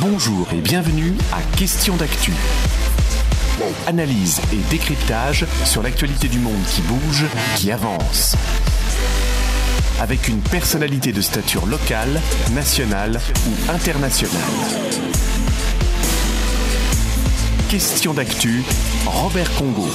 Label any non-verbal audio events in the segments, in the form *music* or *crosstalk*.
Bonjour et bienvenue à Question d'actu. Analyse et décryptage sur l'actualité du monde qui bouge, qui avance. Avec une personnalité de stature locale, nationale ou internationale. Question d'actu, Robert Congo.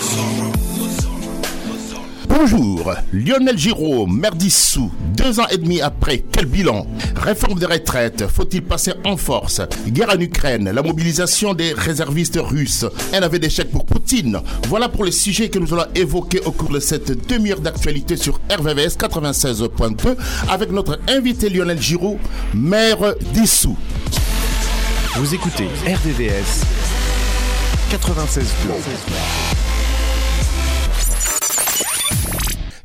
Bonjour, Lionel Giraud, maire d'Issou, deux ans et demi après, quel bilan? Réforme des retraites, faut-il passer en force? Guerre en Ukraine, la mobilisation des réservistes russes, un aveu d'échec pour Poutine. Voilà pour les sujets que nous allons évoquer au cours de cette demi-heure d'actualité sur RVVS 96.2 avec notre invité Lionel Giraud, maire d'Issou. Vous écoutez RVVS 96.2.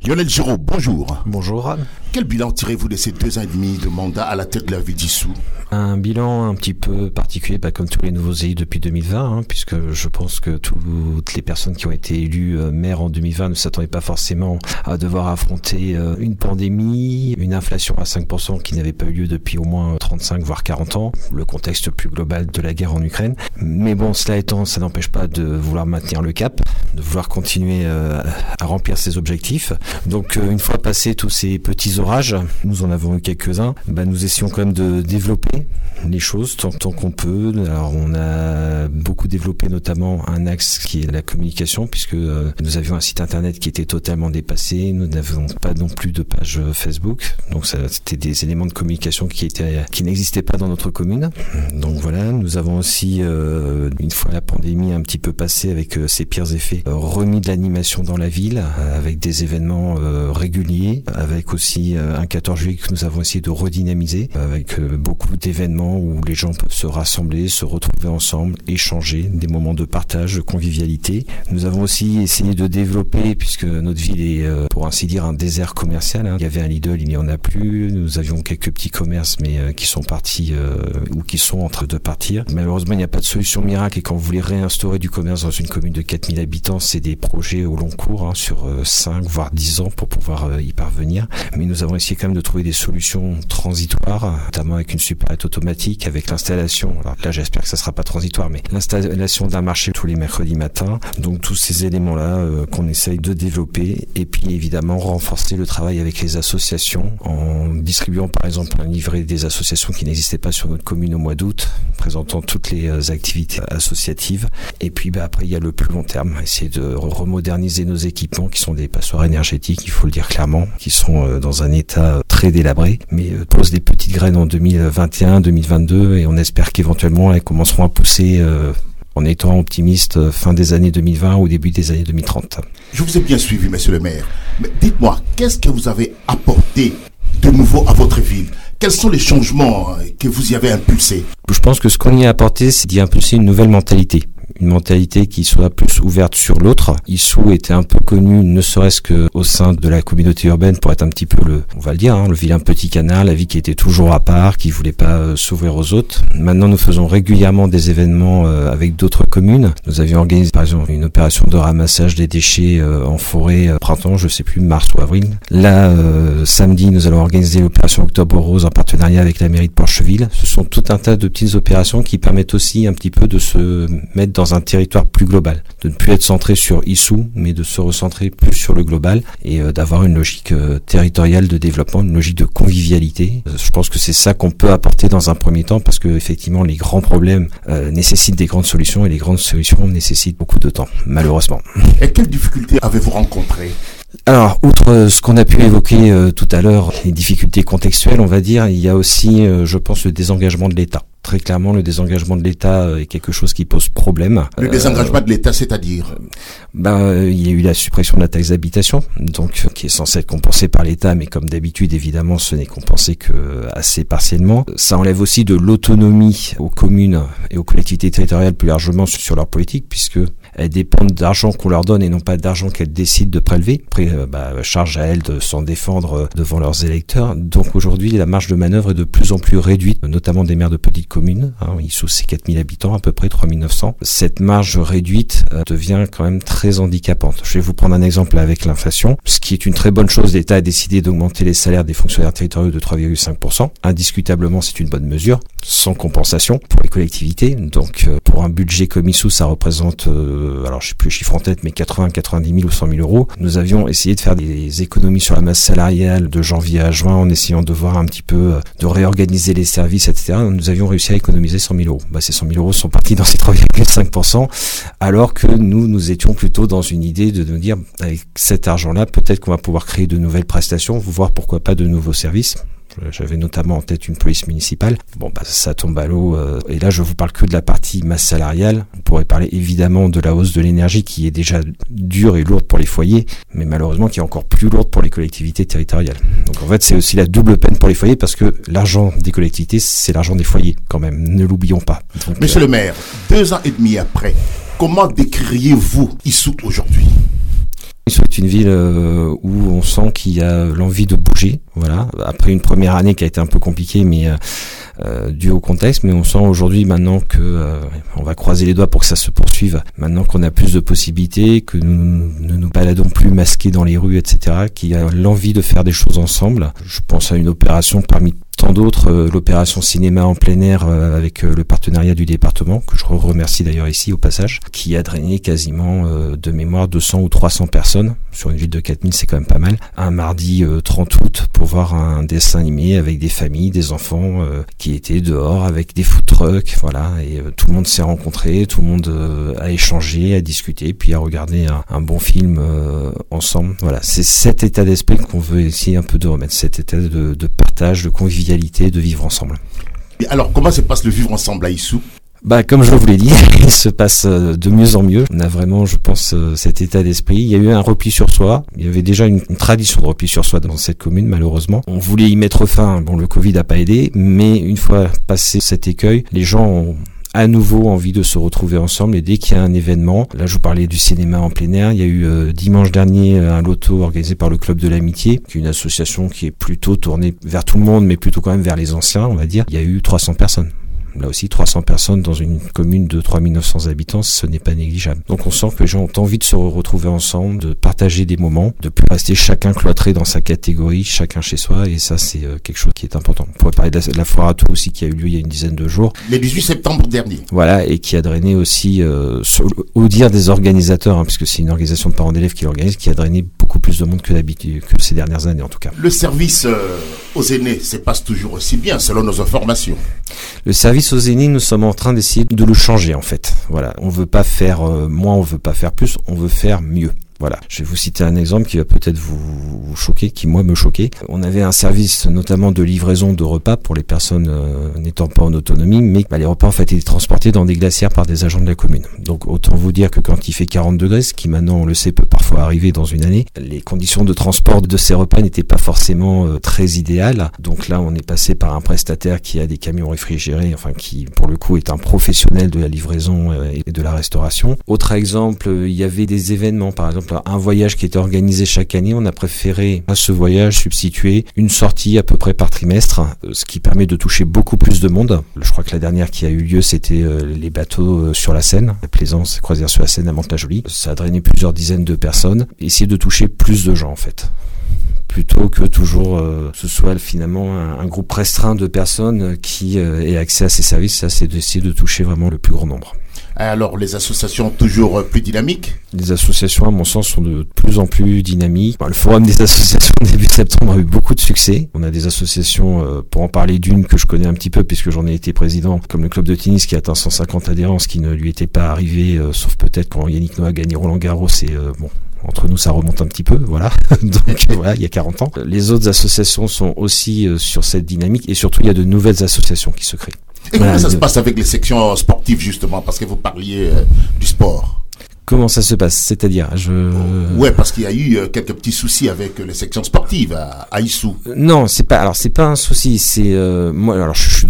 Lionel Giraud, bonjour. Bonjour. Quel bilan tirez-vous de ces deux ans et demi de mandat à la tête de la ville d'Issou Un bilan un petit peu particulier, pas comme tous les nouveaux élus depuis 2020, hein, puisque je pense que toutes les personnes qui ont été élues euh, maires en 2020 ne s'attendaient pas forcément à devoir affronter euh, une pandémie, une inflation à 5% qui n'avait pas eu lieu depuis au moins 35 voire 40 ans, le contexte plus global de la guerre en Ukraine. Mais bon, cela étant, ça n'empêche pas de vouloir maintenir le cap, de vouloir continuer euh, à remplir ses objectifs. Donc une fois passé tous ces petits orages, nous en avons eu quelques-uns, bah, nous essayons quand même de développer les choses tant, qu'on peut. Alors on a beaucoup développé notamment un axe qui est la communication puisque euh, nous avions un site internet qui était totalement dépassé, nous n'avions pas non plus de page Facebook, donc c'était des éléments de communication qui étaient qui n'existaient pas dans notre commune. Donc voilà, nous avons aussi euh, une fois la pandémie un petit peu passée avec euh, ses pires effets, euh, remis de l'animation dans la ville euh, avec des événements euh, réguliers, avec aussi un 14 juillet que nous avons essayé de redynamiser avec beaucoup d'événements où les gens peuvent se rassembler, se retrouver ensemble, échanger, des moments de partage, de convivialité. Nous avons aussi essayé de développer, puisque notre ville est, euh, pour ainsi dire, un désert commercial. Hein. Il y avait un Lidl, il n'y en a plus. Nous avions quelques petits commerces, mais euh, qui sont partis euh, ou qui sont en train de partir. Malheureusement, il n'y a pas de solution miracle. Et quand vous voulez réinstaurer du commerce dans une commune de 4000 habitants, c'est des projets au long cours, hein, sur 5 voire 10 ans pour pouvoir y parvenir. Mais nous avons essayé quand même de trouver des solutions transitoires, notamment avec une supérette automatique, avec l'installation, alors là j'espère que ça sera pas transitoire, mais l'installation d'un marché tous les mercredis matins. Donc tous ces éléments-là euh, qu'on essaye de développer et puis évidemment renforcer le travail avec les associations en distribuant par exemple un livret des associations qui n'existaient pas sur notre commune au mois d'août, présentant toutes les euh, activités associatives. Et puis bah, après il y a le plus long terme, essayer de remoderniser nos équipements qui sont des passoires énergétiques, il faut le dire clairement, qui sont euh, dans un état très délabré, mais pose des petites graines en 2021, 2022 et on espère qu'éventuellement elles commenceront à pousser euh, en étant optimiste euh, fin des années 2020 ou début des années 2030. Je vous ai bien suivi, monsieur le maire. Mais dites-moi, qu'est-ce que vous avez apporté de nouveau à votre ville? Quels sont les changements euh, que vous y avez impulsés? Je pense que ce qu'on y a apporté, c'est d'y impulser une nouvelle mentalité une mentalité qui soit plus ouverte sur l'autre. Issou était un peu connu, ne serait-ce que au sein de la communauté urbaine, pour être un petit peu le, on va le dire, hein, le vilain petit canard, la vie qui était toujours à part, qui voulait pas euh, s'ouvrir aux autres. Maintenant, nous faisons régulièrement des événements euh, avec d'autres communes. Nous avions organisé, par exemple, une opération de ramassage des déchets euh, en forêt printemps, je sais plus, mars ou avril. Là, samedi, nous allons organiser l'opération Octobre Rose en partenariat avec la mairie de Porcheville. Ce sont tout un tas de petites opérations qui permettent aussi un petit peu de se mettre dans un territoire plus global, de ne plus être centré sur Issou, mais de se recentrer plus sur le global et euh, d'avoir une logique euh, territoriale de développement, une logique de convivialité. Euh, je pense que c'est ça qu'on peut apporter dans un premier temps parce que effectivement les grands problèmes nécessitent des grandes solutions et les grandes solutions nécessitent beaucoup de temps, malheureusement. Et quelles difficultés avez-vous rencontrées alors, outre ce qu'on a pu évoquer euh, tout à l'heure, les difficultés contextuelles, on va dire, il y a aussi, euh, je pense, le désengagement de l'État. Très clairement, le désengagement de l'État euh, est quelque chose qui pose problème. Le désengagement de l'État, c'est-à-dire ben, il y a eu la suppression de la taxe d'habitation, donc qui est censée être compensée par l'État, mais comme d'habitude, évidemment, ce n'est compensé que assez partiellement. Ça enlève aussi de l'autonomie aux communes et aux collectivités territoriales plus largement sur leur politique, puisque elles dépendent d'argent qu'on leur donne et non pas d'argent qu'elles décident de prélever. Après, euh, bah, charge à elles de s'en défendre euh, devant leurs électeurs. Donc aujourd'hui, la marge de manœuvre est de plus en plus réduite, notamment des maires de petites communes. Hein, sont ces 4000 habitants, à peu près 3900. Cette marge réduite euh, devient quand même très handicapante. Je vais vous prendre un exemple avec l'inflation. Ce qui est une très bonne chose, l'État a décidé d'augmenter les salaires des fonctionnaires territoriaux de 3,5%. Indiscutablement, c'est une bonne mesure, sans compensation pour les collectivités. Donc pour un budget comme ISO, ça représente, alors je sais plus le chiffre en tête, mais 80, 90 000 ou 100 000 euros. Nous avions essayé de faire des économies sur la masse salariale de janvier à juin en essayant de voir un petit peu, euh, de réorganiser les services, etc. Nous avions réussi à économiser 100 000 euros. Bah, ces 100 000 euros sont partis dans ces 3,5%, alors que nous, nous étions plutôt dans une idée de nous dire, avec cet argent-là, peut-être qu'on va pouvoir créer de nouvelles prestations, voir pourquoi pas de nouveaux services. J'avais notamment en tête une police municipale. Bon, bah, ça tombe à l'eau. Euh, et là, je vous parle que de la partie masse salariale. On pourrait parler évidemment de la hausse de l'énergie qui est déjà dure et lourde pour les foyers, mais malheureusement qui est encore plus lourde pour les collectivités territoriales. Donc en fait, c'est aussi la double peine pour les foyers parce que l'argent des collectivités, c'est l'argent des foyers quand même. Ne l'oublions pas. Monsieur euh, le maire, deux ans et demi après, comment décririez-vous Issou aujourd'hui? C'est une ville euh, où on sent qu'il y a l'envie de bouger. Voilà. Après une première année qui a été un peu compliquée, mais euh, euh, dû au contexte, mais on sent aujourd'hui maintenant que on va croiser les doigts pour que ça se poursuive. Maintenant qu'on a plus de possibilités, que nous ne nous baladons plus masqués dans les rues, etc., qu'il y a l'envie de faire des choses ensemble. Je pense à une opération parmi tant d'autres, euh, l'opération cinéma en plein air euh, avec euh, le partenariat du département, que je remercie d'ailleurs ici au passage, qui a drainé quasiment de mémoire 200 ou 300 personnes. Sur une ville de 4000, c'est quand même pas mal. Un mardi 30 août pour voir un dessin animé avec des familles, des enfants qui étaient dehors avec des food trucks, voilà, et tout le monde s'est rencontré, tout le monde a échangé, a discuté, puis a regardé un, bon film ensemble. Voilà, c'est cet état d'esprit qu'on veut essayer un peu de remettre, cet état de, de partage, de convivialité de vivre ensemble. Et alors, comment se passe le vivre ensemble à Issou? Bah, comme je vous l'ai dit, *laughs* il se passe euh, de mieux en mieux. On a vraiment, je pense, euh, cet état d'esprit. Il y a eu un repli sur soi. Il y avait déjà une, tradition de repli sur soi dans cette commune, malheureusement. On voulait y mettre fin. Bon, le Covid n'a pas aidé, mais une fois passé cet écueil, les gens ont à nouveau envie de se retrouver ensemble et dès qu'il y a un événement, là je vous parlais du cinéma en plein air, il y a eu euh, dimanche dernier euh, un loto organisé par le Club de l'Amitié, qui est une association qui est plutôt tournée vers tout le monde mais plutôt quand même vers les anciens on va dire. Il y a eu 300 personnes. Là aussi, 300 personnes dans une commune de 3900 habitants, ce n'est pas négligeable. Donc on sent que les gens ont envie de se retrouver ensemble, de partager des moments, de plus rester chacun cloîtré dans sa catégorie, chacun chez soi, et ça c'est euh, quelque chose qui est important. On pourrait parler de la, foire à tout aussi qui a eu lieu il y a une dizaine de jours. Le 18 septembre dernier. Voilà, et qui a drainé aussi, euh, au dire des organisateurs, hein, puisque c'est une organisation de parents d'élèves qui l'organise, qui a drainé beaucoup plus de monde que d'habitude, que ces dernières années en tout cas. Le service euh, aux aînés se passe toujours aussi bien selon nos informations. Le service aux aînés, nous sommes en train d'essayer de le changer en fait. Voilà, on veut pas faire euh, moins, on veut pas faire plus, on veut faire mieux. Voilà, je vais vous citer un exemple qui va peut-être vous, choquer, qui moi me choquait. On avait un service notamment de livraison de repas pour les personnes euh, n'étant pas en autonomie, mais bah, les repas en fait étaient transportés dans des glacières par des agents de la commune. Donc autant vous dire que quand il fait 40 degrés, ce qui maintenant on le sait peut parfois arriver dans une année, les conditions de transport de ces repas n'étaient pas forcément euh, très idéales. Donc là on est passé par un prestataire qui a des camions réfrigérés, enfin qui pour le coup est un professionnel de la livraison euh, et de la restauration. Autre exemple, il y avait des événements par exemple un voyage qui était organisé chaque année, on a préféré à ce voyage substituer une sortie à peu près par trimestre, euh, ce qui permet de toucher beaucoup plus de monde. Je crois que la dernière qui a eu lieu, c'était euh, les bateaux euh, sur la Seine, la Plaisance, croisière sur la Seine à Mantes-la-Jolie. Ça a drainé plusieurs dizaines de personnes. Essayer de toucher plus de gens en fait plutôt que toujours ce soit finalement un, groupe restreint de personnes qui ait accès à ces services. Ça, c'est d'essayer de toucher vraiment le plus grand nombre. Alors, les associations toujours plus dynamiques? Les associations, à mon sens, sont de plus en plus dynamiques. Le forum des *laughs* associations début septembre a eu beaucoup de succès. On a des associations, euh, pour en parler d'une que je connais un petit peu, puisque j'en ai été président, comme le club de tennis qui a atteint 150 adhérents, ce qui ne lui était pas arrivé, euh, sauf peut-être quand Yannick Noah a gagné Roland Garros. Et euh, bon, entre nous, ça remonte un petit peu, voilà. *laughs* Donc *laughs* voilà, il y a 40 ans. Les autres associations sont aussi sur cette dynamique et surtout, il y a de nouvelles associations qui se créent. Et comment ça se passe avec les sections sportives justement? Parce que vous parliez euh, du sport Comment ça se passe? C'est-à-dire, je. Ouais, parce qu'il y a eu euh, quelques petits soucis avec les sections sportives à, à Issou. Non, c'est pas. Alors, c'est pas un souci. C'est euh, moi. Alors, je suis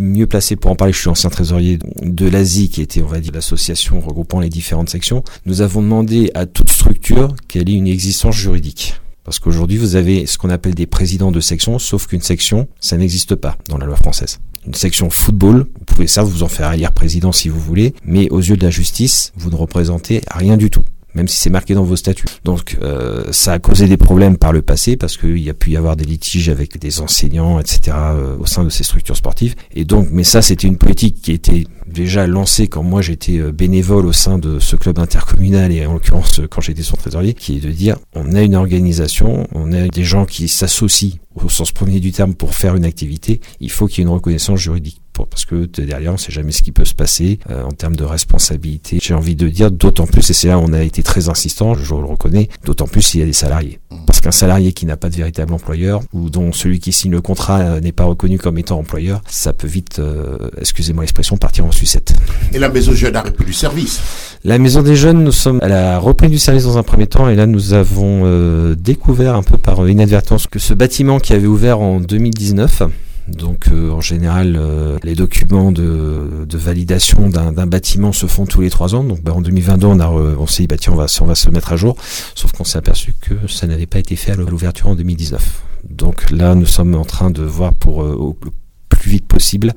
mieux placé pour en parler. Je suis ancien trésorier de l'Asie, qui était, on va dire, l'association regroupant les différentes sections. Nous avons demandé à toute structure qu'elle ait une existence juridique. Parce qu'aujourd'hui, vous avez ce qu'on appelle des présidents de section, sauf qu'une section, ça n'existe pas dans la loi française. Une section football, vous pouvez ça vous en faire élire président si vous voulez, mais aux yeux de la justice, vous ne représentez rien du tout même si c'est marqué dans vos statuts. Donc euh, ça a causé des problèmes par le passé parce qu'il y a pu y avoir des litiges avec des enseignants, etc. Euh, au sein de ces structures sportives. Et donc, mais ça c'était une politique qui était déjà lancée quand moi j'étais euh, bénévole au sein de ce club intercommunal et en l'occurrence quand j'étais son trésorier, qui est de dire on a une organisation, on a des gens qui s'associent au sens premier du terme pour faire une activité, il faut qu'il y ait une reconnaissance juridique parce que derrière on sait jamais ce qui peut se passer euh, en termes de responsabilité. J'ai envie de dire d'autant plus et c'est là où on a été très insistant, je le reconnais, d'autant plus s'il y a des salariés. Mmh. Parce qu'un salarié qui n'a pas de véritable employeur ou dont celui qui signe le contrat euh, n'est pas reconnu comme étant employeur, ça peut vite, euh, excusez-moi l'expression, partir en sucette. Et la maison jeune a repris du service. La maison des jeunes, nous sommes, elle a repris du service dans un premier temps et là nous avons découvert un peu par inadvertance que ce bâtiment qui avait ouvert en 2019 donc euh, en général, euh, les documents de, validation d'un bâtiment se font tous les trois ans. Donc bah, en 2022, on, a, on s'est dit bah, tiens, on va, on va se mettre à jour. Sauf qu'on s'est aperçu que ça n'avait pas été fait à l'ouverture en 2019. Donc là, nous sommes en train de voir pour euh, le plus vite possible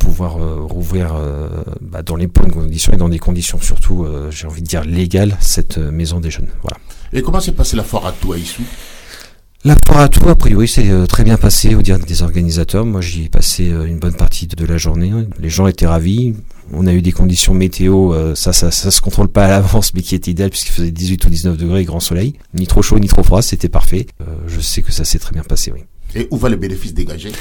pouvoir rouvrir bah, dans les bonnes conditions et dans des conditions surtout, j'ai envie de dire légales, cette maison des jeunes. Voilà. Et comment s'est passée la foire à Touaïsou la foire à tout, a priori, c'est euh, très bien passé au dire des organisateurs. Moi, j'y ai passé euh, une bonne partie de la journée. Les gens étaient ravis. On a eu des conditions météo, euh, ça, ça, ça se contrôle pas à l'avance, mais qui étaient idéales puisqu'il faisait 18 ou 19 degrés, grand soleil. Ni trop chaud, ni trop froid, c'était parfait. je sais que ça s'est très bien passé, oui. Et où va les bénéfices dégagés?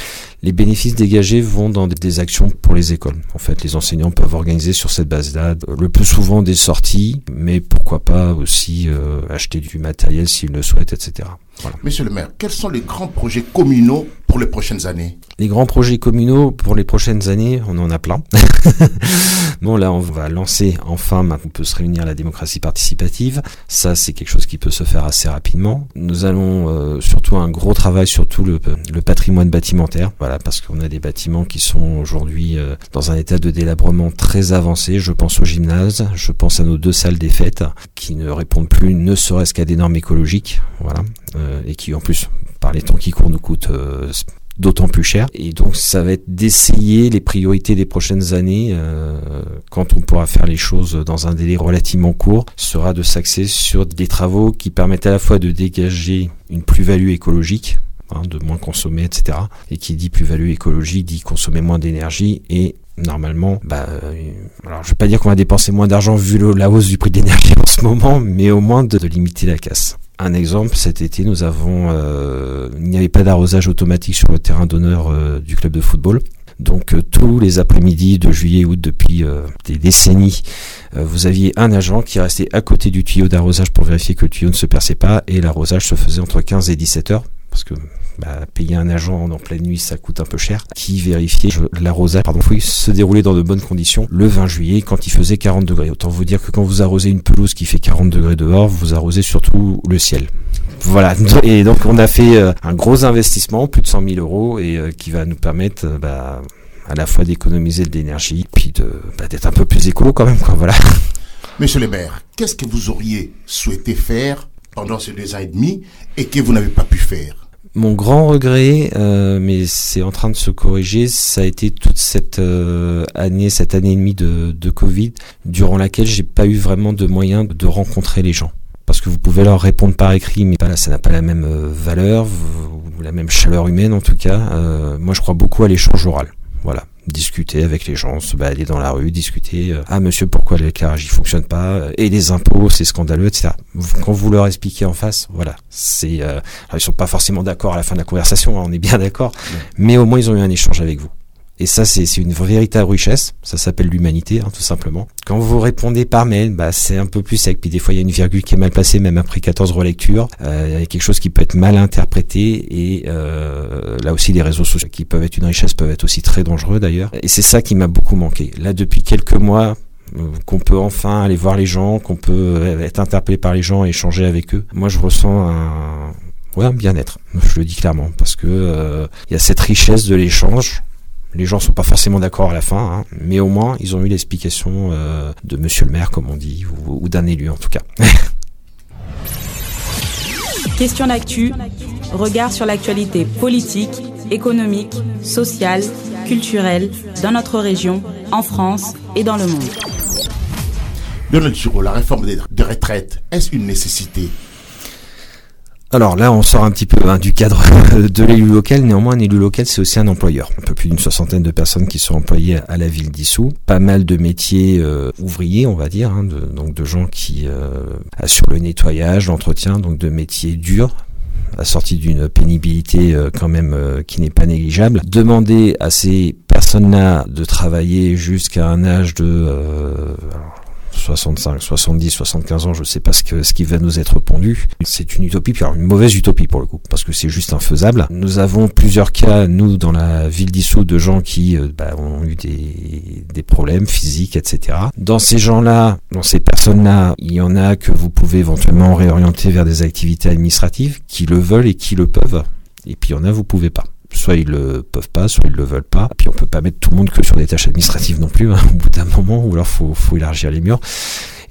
Les bénéfices dégagés vont dans des actions pour les écoles. En fait, les enseignants peuvent organiser sur cette base-là le plus souvent des sorties, mais pourquoi pas aussi acheter du matériel s'ils le souhaitent, etc. Monsieur le maire, quels sont les grands projets communaux pour les prochaines années Les grands projets communaux pour les prochaines années, on en a plein. *laughs* bon, là, on va lancer enfin, maintenant on peut se réunir à la démocratie participative. Ça, c'est quelque chose qui peut se faire assez rapidement. Nous allons euh, surtout un gros travail sur tout le, patrimoine bâtimentaire. Voilà, parce qu'on a des bâtiments qui sont aujourd'hui euh, dans un état de délabrement très avancé. Je pense au gymnase, je pense à nos deux salles des fêtes qui ne répondent plus ne serait-ce qu'à des normes écologiques. Voilà. Euh, et qui en plus par les temps qui courent nous coûte euh, d'autant plus cher. Et donc ça va être d'essayer les priorités des prochaines années, euh, quand on pourra faire les choses dans un délai relativement court, sera de s'axer sur des travaux qui permettent à la fois de dégager une plus-value écologique, hein, de moins consommer, etc. Et qui dit plus-value écologique dit consommer moins d'énergie et normalement, bah, alors je vais pas dire qu'on va dépenser moins d'argent vu la hausse du prix de l'énergie en ce moment, mais au moins de limiter la casse. Un exemple, cet été, nous avons, euh, il n'y avait pas d'arrosage automatique sur le terrain d'honneur euh, du club de football. Donc euh, tous les après-midi de juillet août depuis des décennies, vous aviez un agent qui restait à côté du tuyau d'arrosage pour vérifier que le tuyau ne se perçait pas et l'arrosage se faisait entre 15 et 17 heures parce que bah, payer un agent en pleine nuit, ça coûte un peu cher, qui vérifiait l'arrosage pardon, se dérouler dans de bonnes conditions le 20 juillet quand il faisait 40 degrés. Autant vous dire que quand vous arrosez une pelouse qui fait 40 degrés dehors, vous arrosez surtout le ciel. Voilà, *laughs* et donc on a fait euh, un gros investissement, plus de 100 000 euros, et euh, qui va nous permettre euh, bah, à la fois d'économiser de l'énergie, puis bah, d'être un peu plus écolo quand même. Voilà. *laughs* Monsieur le maire, qu'est-ce que vous auriez souhaité faire pendant ces deux ans et demi et que vous n'avez pas pu faire? Mon grand regret, euh, mais c'est en train de se corriger, ça a été toute cette euh, année, cette année et demie de, Covid, durant laquelle j'ai pas eu vraiment de moyens de rencontrer les gens. Parce que vous pouvez leur répondre par écrit, mais ça n'a pas la même euh, valeur, ou la même chaleur humaine en tout cas. moi, je crois beaucoup à l'échange oral. Voilà discuter avec les gens, se balader dans la rue, discuter. Euh, ah monsieur, pourquoi l'éclairage il fonctionne pas euh, Et les impôts, c'est scandaleux, etc. Quand vous leur expliquez en face, voilà, c'est. Euh, ils sont pas forcément d'accord à la fin de la conversation, hein, on est bien d'accord, mais au moins ils ont eu un échange avec vous. Et ça, c'est une véritable richesse. Ça s'appelle l'humanité, hein, tout simplement. Quand vous répondez par mail, bah, c'est un peu plus sec. Puis des fois, il y a une virgule qui est mal placée, même après 14 relectures. Euh, il y a quelque chose qui peut être mal interprété. Et euh, là aussi, les réseaux sociaux qui peuvent être une richesse peuvent être aussi très dangereux, d'ailleurs. Et c'est ça qui m'a beaucoup manqué. Là, depuis quelques mois, qu'on peut enfin aller voir les gens, qu'on peut être interpellé par les gens et échanger avec eux. Moi, je ressens un, ouais, un bien-être. Je le dis clairement parce que il y a cette richesse de l'échange les gens sont pas forcément d'accord à la fin, hein, mais au moins ils ont eu l'explication euh, de Monsieur le maire, comme on dit, ou, d'un élu en tout cas. *laughs* Question d'actu, regard sur l'actualité politique, économique, sociale, culturelle dans notre région, en France et dans le monde. Donald Giraud, la réforme des retraites, est-ce une nécessité? Alors là, on sort un petit peu hein, du cadre *laughs* de l'élu local. Néanmoins, un élu local, c'est aussi un employeur. Un peu plus d'une soixantaine de personnes qui sont employées à la ville d'Issou. Pas mal de métiers euh, ouvriers, on va dire, hein, de, donc de gens qui euh, assurent le nettoyage, l'entretien, donc de métiers durs assortis d'une pénibilité euh, quand même qui n'est pas négligeable. Demander à ces personnes-là de travailler jusqu'à un âge de 65, 70, 75 ans, je ne sais pas ce, que, ce qui va nous être pondu. C'est une utopie, puis une mauvaise utopie pour le coup, parce que c'est juste infaisable. Nous avons plusieurs cas, nous, dans la ville d'Issou, de gens qui euh, bah, ont eu des, des problèmes physiques, etc. Dans ces gens-là, dans ces personnes-là, il y en a que vous pouvez éventuellement réorienter vers des activités administratives, qui le veulent et qui le peuvent. Et puis il y en a, vous pouvez pas soit ils le peuvent pas, soit ils le veulent pas. Puis on peut pas mettre tout le monde que sur des tâches administratives non plus, hein, *laughs* au bout d'un moment, ou alors faut, faut élargir les murs.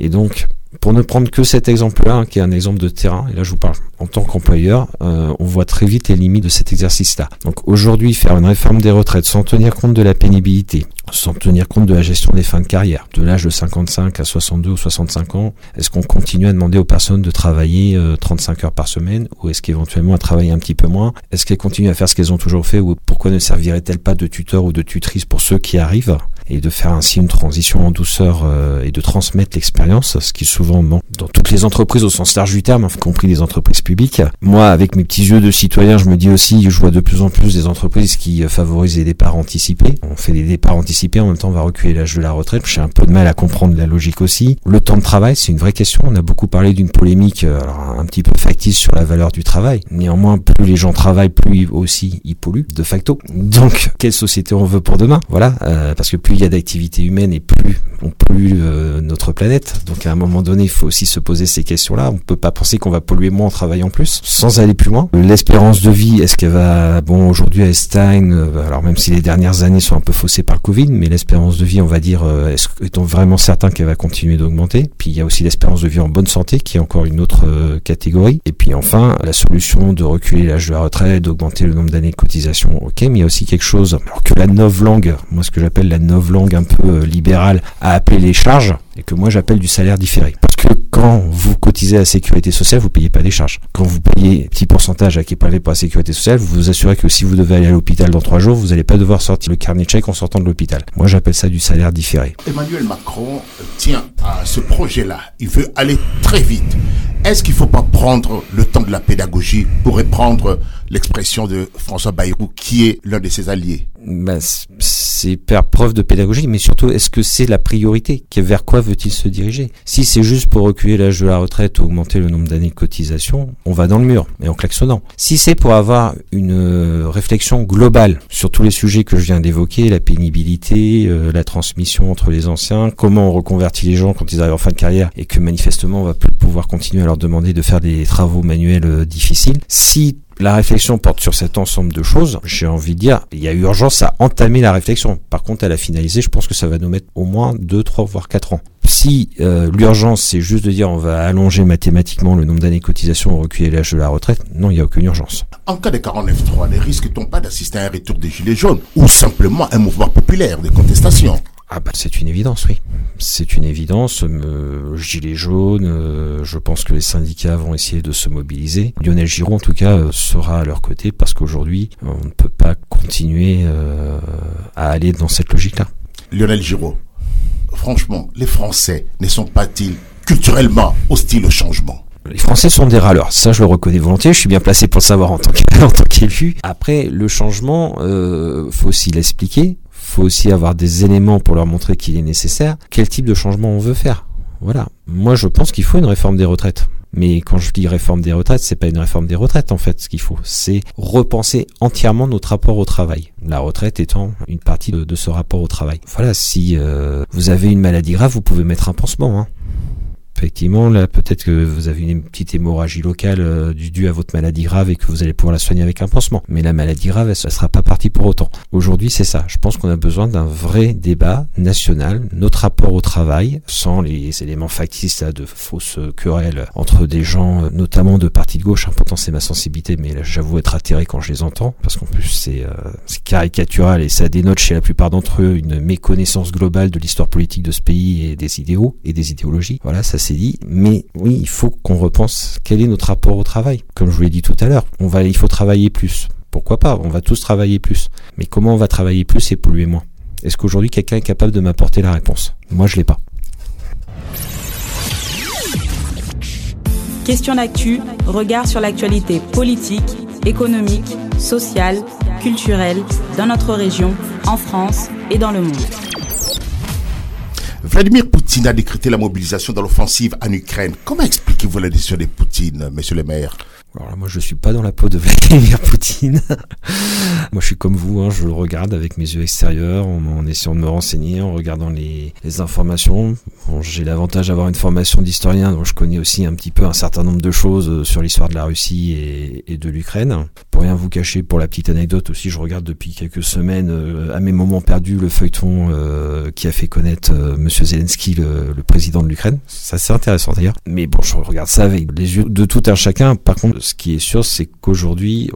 Et donc, pour ne prendre que cet exemple-là, hein, qui est un exemple de terrain, et là je vous parle en tant qu'employeur, euh, on voit très vite les limites de cet exercice-là. Donc aujourd'hui, faire une réforme des retraites sans tenir compte de la pénibilité, sans tenir compte de la gestion des fins de carrière, de l'âge de 55 à 62 ou 65 ans, est-ce qu'on continue à demander aux personnes de travailler 35 euh, heures par semaine, ou est-ce qu'éventuellement à travailler un petit peu moins? Est-ce qu'elles continuent à faire ce qu'elles ont toujours fait, ou pourquoi ne servirait-elle pas de tuteur ou de tutrice pour ceux qui arrivent? Et de faire ainsi une transition en douceur euh, et de transmettre l'expérience, ce qui souvent manque dans toutes les entreprises au sens large du terme, y compris les entreprises publiques. Moi, avec mes petits yeux de citoyen, je me dis aussi, je vois de plus en plus des entreprises qui euh, favorisent les départs anticipés. On fait des départs anticipés, en même temps on va reculer l'âge de la retraite. J'ai un peu de mal à comprendre la logique aussi. Le temps de travail, c'est une vraie question. On a beaucoup parlé d'une polémique euh, alors, un petit peu factice sur la valeur du travail. Néanmoins, plus les gens travaillent, plus aussi ils polluent de facto. Donc, quelle société on veut pour demain? Voilà, parce que plus il y a d'activité humaine et plus on pollue euh, notre planète. Donc à un moment donné, il faut aussi se poser ces questions-là. On peut pas penser qu'on va polluer moins en travaillant plus, sans aller plus loin. L'espérance de vie, est-ce qu'elle va, bon, aujourd'hui à euh, alors même si les dernières années sont un peu faussées par le Covid, mais l'espérance de vie, on va dire, euh, est-on vraiment certain qu'elle va continuer d'augmenter? Puis il y a aussi l'espérance de vie en bonne santé, qui est encore une autre catégorie. Et puis enfin, la solution de reculer l'âge de la retraite, d'augmenter le nombre d'années de cotisation, ok, mais il y a aussi quelque chose, alors que la langue, moi ce que j'appelle la langue un peu libérale, a appelé les charges et que moi j'appelle du salaire différé. Parce que quand vous cotisez à la sécurité sociale, vous payez pas des charges. Quand vous payez un petit pourcentage à qui est prélevé pour la sécurité sociale, vous vous assurez que si vous devez aller à l'hôpital dans trois jours, vous n'allez pas devoir sortir le carnet de chèque en sortant de l'hôpital. Moi j'appelle ça du salaire différé. Emmanuel Macron tient à ce projet-là. Il veut aller très vite. Est-ce qu'il ne faut pas prendre le temps de la pédagogie pour reprendre l'expression de François Bayrou, qui est l'un de ses alliés? Ben, C'est faire preuve de pédagogie, mais surtout, est-ce que c'est la priorité? Vers quoi veut-il se diriger? Si c'est juste pour reculer l'âge de la retraite ou augmenter le nombre d'années de cotisation, on va dans le mur, mais en klaxonnant. Si c'est pour avoir une euh, réflexion globale sur tous les sujets que je viens d'évoquer, la pénibilité, euh, la transmission entre les anciens, comment on reconvertit les gens quand ils arrivent en fin de carrière et que manifestement on va plus pouvoir continuer à leur demander de faire des travaux manuels euh, difficiles. Si la réflexion porte sur cet ensemble de choses. J'ai envie de dire, il y a urgence à entamer la réflexion. Par contre, à la finaliser, je pense que ça va nous mettre au moins 2, 3, voire 4 ans. Si euh, l'urgence, c'est juste de dire on va allonger mathématiquement le nombre d'années de cotisation reculer l'âge de la retraite, non, il n'y a aucune urgence. En cas de 49.3, ne risque-t-on pas d'assister à un retour des Gilets jaunes ou simplement un mouvement populaire de contestation ah bah c'est une évidence, oui. C'est une évidence. Euh, Gilets jaunes, euh, je pense que les syndicats vont essayer de se mobiliser. Lionel Giraud, en tout cas, euh, sera à leur côté parce qu'aujourd'hui, on ne peut pas continuer à aller dans cette logique-là. Lionel Giraud, franchement, les Français ne sont pas-ils culturellement hostiles au changement? Les Français sont des râleurs, ça je le reconnais volontiers, je suis bien placé pour le savoir en tant *laughs* qu'élu. Après, le changement, euh, faut aussi l'expliquer, faut aussi avoir des éléments pour leur montrer qu'il est nécessaire. Quel type de changement on veut faire? Voilà. Moi, je pense qu'il faut une réforme des retraites. Mais quand je dis réforme des retraites, c'est pas une réforme des retraites en fait. Ce qu'il faut, c'est repenser entièrement notre rapport au travail. La retraite étant une partie de, ce rapport au travail. Voilà, si euh, vous avez une maladie grave, vous pouvez mettre un pansement. Hein. Effectivement, là, peut-être que vous avez une petite hémorragie locale euh, due à votre maladie grave et que vous allez pouvoir la soigner avec un pansement. Mais la maladie grave, elle ne sera pas partie pour autant. Aujourd'hui, c'est ça. Je pense qu'on a besoin d'un vrai débat national, notre rapport au travail, sans les éléments factices de fausses querelles entre des gens, notamment de partis de gauche. Hein, pourtant, c'est ma sensibilité, mais j'avoue être atterré quand je les entends, parce qu'en plus, c'est euh, caricatural et ça dénote chez la plupart d'entre eux une méconnaissance globale de l'histoire politique de ce pays et des idéaux et des idéologies. Voilà, ça c'est dit, mais oui, il faut qu'on repense quel est notre rapport au travail. Comme je vous l'ai dit tout à l'heure, on va, il faut travailler plus. Pourquoi pas? On va tous travailler plus. Mais comment on va travailler plus et polluer moins? Est-ce qu'aujourd'hui quelqu'un est capable de m'apporter la réponse? Moi, je l'ai pas. Question d'actu, regard sur l'actualité politique, économique, sociale, culturelle dans notre région, en France et dans le monde. Vladimir Poutine a décrété la mobilisation dans l'offensive en Ukraine. Comment expliquez-vous la décision de Poutine, monsieur le maire? Alors moi, je suis pas dans la peau de *laughs* Vladimir Poutine. Moi, je suis comme vous, hein, je le regarde avec mes yeux extérieurs, en, essayant de me renseigner, en regardant les, informations. J'ai l'avantage d'avoir une formation d'historien, donc je connais aussi un petit peu un certain nombre de choses euh, sur l'histoire de la Russie et, de l'Ukraine. Pour rien vous cacher, pour la petite anecdote aussi, je regarde depuis quelques semaines, euh, à mes moments perdus, le feuilleton euh, qui a fait connaître Monsieur Zelensky, le, président de l'Ukraine. Ça, c'est intéressant d'ailleurs. Mais bon, je regarde ça avec les yeux de tout un chacun. Par contre, ce qui est sûr, c'est qu'aujourd'hui,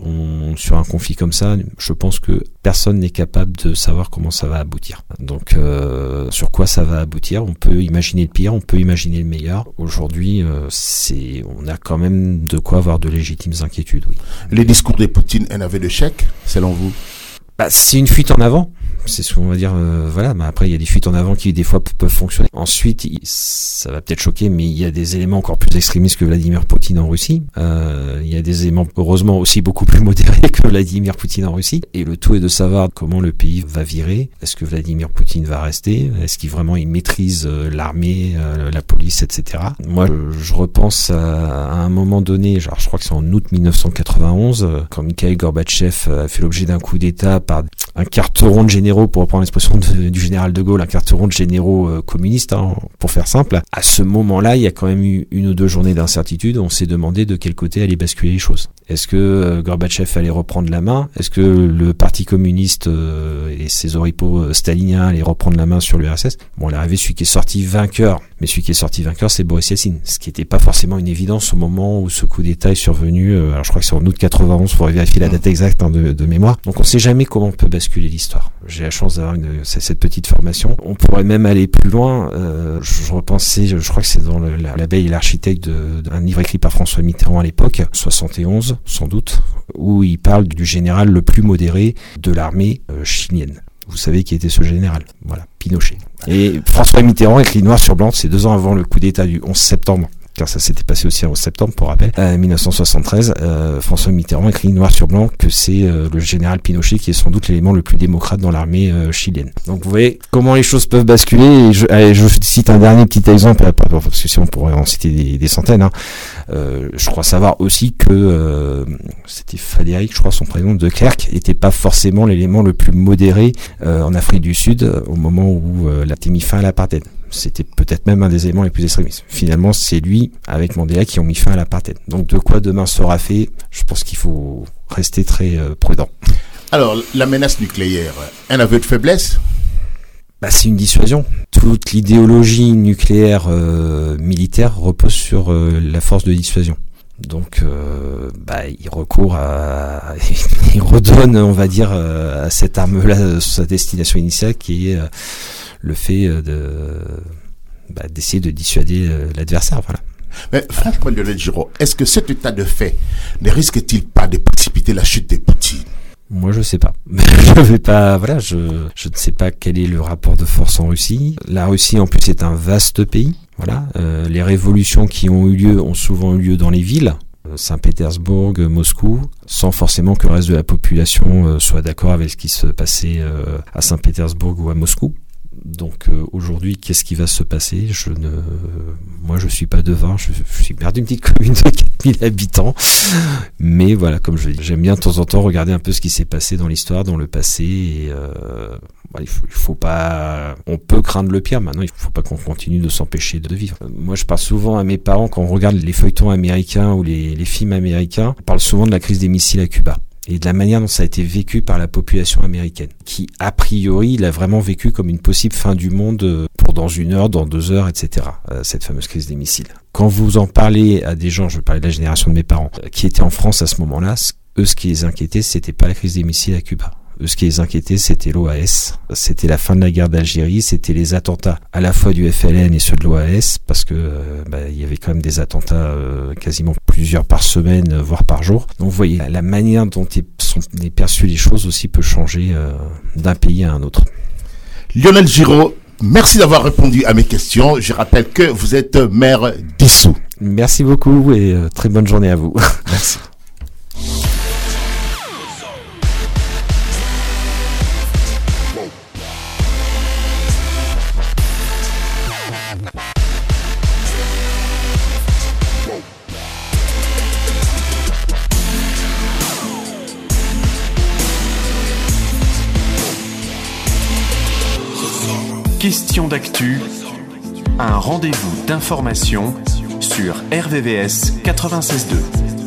sur un conflit comme ça, pense que personne n'est capable de savoir comment ça va aboutir. Donc, euh, sur quoi ça va aboutir On peut imaginer le pire, on peut imaginer le meilleur. Aujourd'hui, euh, c'est, on a quand même de quoi avoir de légitimes inquiétudes. Oui. Les discours de Poutine, un aveu de chèque, selon vous? Bah, C'est une fuite en avant c'est ce qu'on va dire. Euh, voilà, mais après il y a des fuites en avant qui des fois peuvent fonctionner. Ensuite, ça va peut-être choquer, mais il y a des éléments encore plus extrémistes que Vladimir Poutine en Russie. Euh, il y a des éléments heureusement aussi beaucoup plus *laughs* modérés que Vladimir Poutine en Russie. Et le tout est de savoir comment le pays va virer. Est-ce que Vladimir Poutine va rester? Est-ce qu'il vraiment il maîtrise euh, l'armée, la police, etc. Moi, je, repense à, un moment donné, genre je crois que c'est en août 1991, quand Mikhail Gorbatchev a fait l'objet d'un coup d'État par un carteron de généraux pour reprendre l'expression du général de Gaulle, un carteron de généraux euh, communistes, hein, pour faire simple. À ce moment-là, il y a quand même eu une ou deux journées d'incertitude. On s'est demandé de quel côté allaient basculer les choses. Est-ce que euh, Gorbatchev allait reprendre la main? Est-ce que le Parti communiste euh, et ses oripeaux staliniens allaient reprendre la main sur l'URSS Bon, l'arrivée, celui qui est sorti vainqueur, mais celui qui est sorti vainqueur, c'est Boris Yeltsin, ce qui n'était pas forcément une évidence au moment où ce coup d'État est survenu. alors, je crois que c'est en août 91, pour vérifier la date exacte hein, de, de, mémoire. Donc, on ne sait jamais comment on peut basculer l'histoire. J'ai la chance d'avoir cette petite formation. On pourrait même aller plus loin. Euh, je repensais, je, crois que c'est dans l'abeille et l'architecte d'un livre écrit par François Mitterrand à l'époque, 71 sans doute, où il parle du général le plus modéré de l'armée euh, chilienne. Vous savez qui était ce général Voilà, Pinochet. Et François Mitterrand écrit noir sur blanc, c'est deux ans avant le coup d'État du 11 septembre car ça s'était passé aussi en septembre pour rappel, euh, 1973, euh, François Mitterrand écrit noir sur blanc que c'est euh, le général Pinochet qui est sans doute l'élément le plus démocrate dans l'armée euh, chilienne. Donc vous voyez comment les choses peuvent basculer. Et je, je cite un dernier petit exemple, parce que sinon on pourrait en citer des, centaines. Hein. Je crois savoir aussi que c'était Frédéric, je crois son prénom, de Klerk, était pas forcément l'élément le plus modéré en Afrique du Sud au moment où la mis fin à l'apartheid c'était peut-être même un des éléments les plus extrémistes. Finalement, c'est lui, avec Mandela, qui ont mis fin à l'apartheid. Donc de quoi demain sera fait, je pense qu'il faut rester très euh, prudent. Alors, la menace nucléaire, un aveu de faiblesse? Bah, c'est une dissuasion. Toute l'idéologie nucléaire euh, militaire repose sur euh, la force de dissuasion. Donc, bah, il recourt à, *laughs* il redonne, on va dire, à cette arme-là sa destination initiale, qui est le fait euh, de bah, d'essayer de dissuader euh, l'adversaire. Voilà. Mais franchement, Lionel Giraud, est-ce que cet état de fait ne risque-t-il pas de précipiter la chute des Poutine moi, je sais pas. *laughs* je vais pas. Voilà, je ne sais pas quel est le rapport de force en Russie. La Russie, en plus, est un vaste pays. Voilà, euh, les révolutions qui ont eu lieu ont souvent eu lieu dans les villes. Saint-Pétersbourg, Moscou, sans forcément que le reste de la population soit d'accord avec ce qui se passait à Saint-Pétersbourg ou à Moscou. Donc euh, aujourd'hui, qu'est-ce qui va se passer? Je ne, moi, je suis pas devin. Je, suis maire d'une petite commune de 4000 habitants, mais voilà, comme je dis, j'aime bien de temps en temps regarder un peu ce qui s'est passé dans l'histoire, dans le passé. Et euh, il, faut, il faut pas. On peut craindre le pire. Maintenant, il faut pas qu'on continue de s'empêcher de vivre. Moi, je parle souvent à mes parents quand on regarde les feuilletons américains ou les, les films américains. On parle souvent de la crise des missiles à Cuba et de la manière dont ça a été vécu par la population américaine, qui a priori l'a vraiment vécu comme une possible fin du monde euh, pour dans une heure, dans deux heures, etc. Euh, cette fameuse crise des missiles. Quand vous en parlez à des gens, je parlais de la génération de mes parents, euh, qui étaient en France à ce moment-là, eux, ce qui les inquiétait, c'était pas la crise des missiles à Cuba. Eux, ce qui les inquiétait, c'était l'OAS. C'était la fin de la guerre d'Algérie, c'était les attentats à la fois du FLN et ceux de l'OAS, parce que euh, bah, il y avait quand même des attentats euh, quasiment plusieurs par semaine, euh, voire par jour. Donc vous voyez, la manière dont sont perçues les choses aussi peut changer d'un pays à un autre. Lionel Giraud, merci d'avoir répondu à mes questions. Je rappelle que vous êtes maire d'Issou. Merci beaucoup et très bonne journée à vous. Merci. *laughs* d'actu, un rendez-vous d'information sur RVVS 96.2.